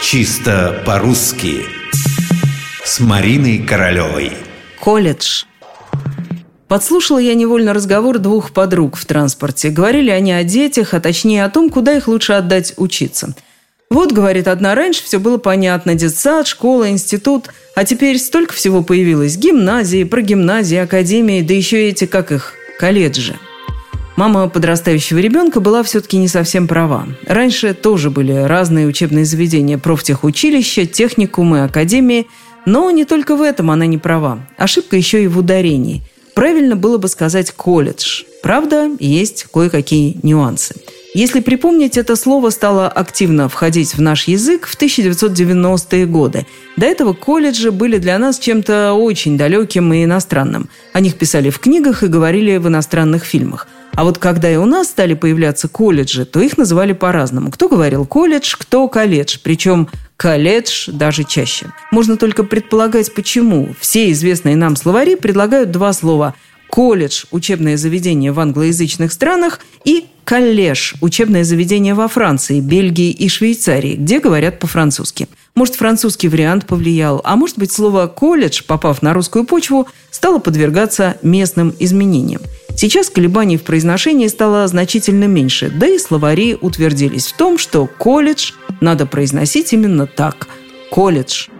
Чисто по-русски С Мариной Королевой Колледж Подслушала я невольно разговор двух подруг в транспорте. Говорили они о детях, а точнее о том, куда их лучше отдать учиться. Вот, говорит одна, раньше все было понятно. Детсад, школа, институт. А теперь столько всего появилось. Гимназии, прогимназии, академии, да еще эти, как их, колледжи. Мама подрастающего ребенка была все-таки не совсем права. Раньше тоже были разные учебные заведения, профтехучилища, техникумы, академии. Но не только в этом она не права. Ошибка еще и в ударении. Правильно было бы сказать «колледж». Правда, есть кое-какие нюансы. Если припомнить, это слово стало активно входить в наш язык в 1990-е годы. До этого колледжи были для нас чем-то очень далеким и иностранным. О них писали в книгах и говорили в иностранных фильмах – а вот когда и у нас стали появляться колледжи, то их называли по-разному. Кто говорил колледж, кто колледж. Причем колледж даже чаще. Можно только предполагать, почему. Все известные нам словари предлагают два слова колледж – учебное заведение в англоязычных странах, и коллеж – учебное заведение во Франции, Бельгии и Швейцарии, где говорят по-французски. Может, французский вариант повлиял, а может быть, слово «колледж», попав на русскую почву, стало подвергаться местным изменениям. Сейчас колебаний в произношении стало значительно меньше, да и словари утвердились в том, что колледж надо произносить именно так – колледж –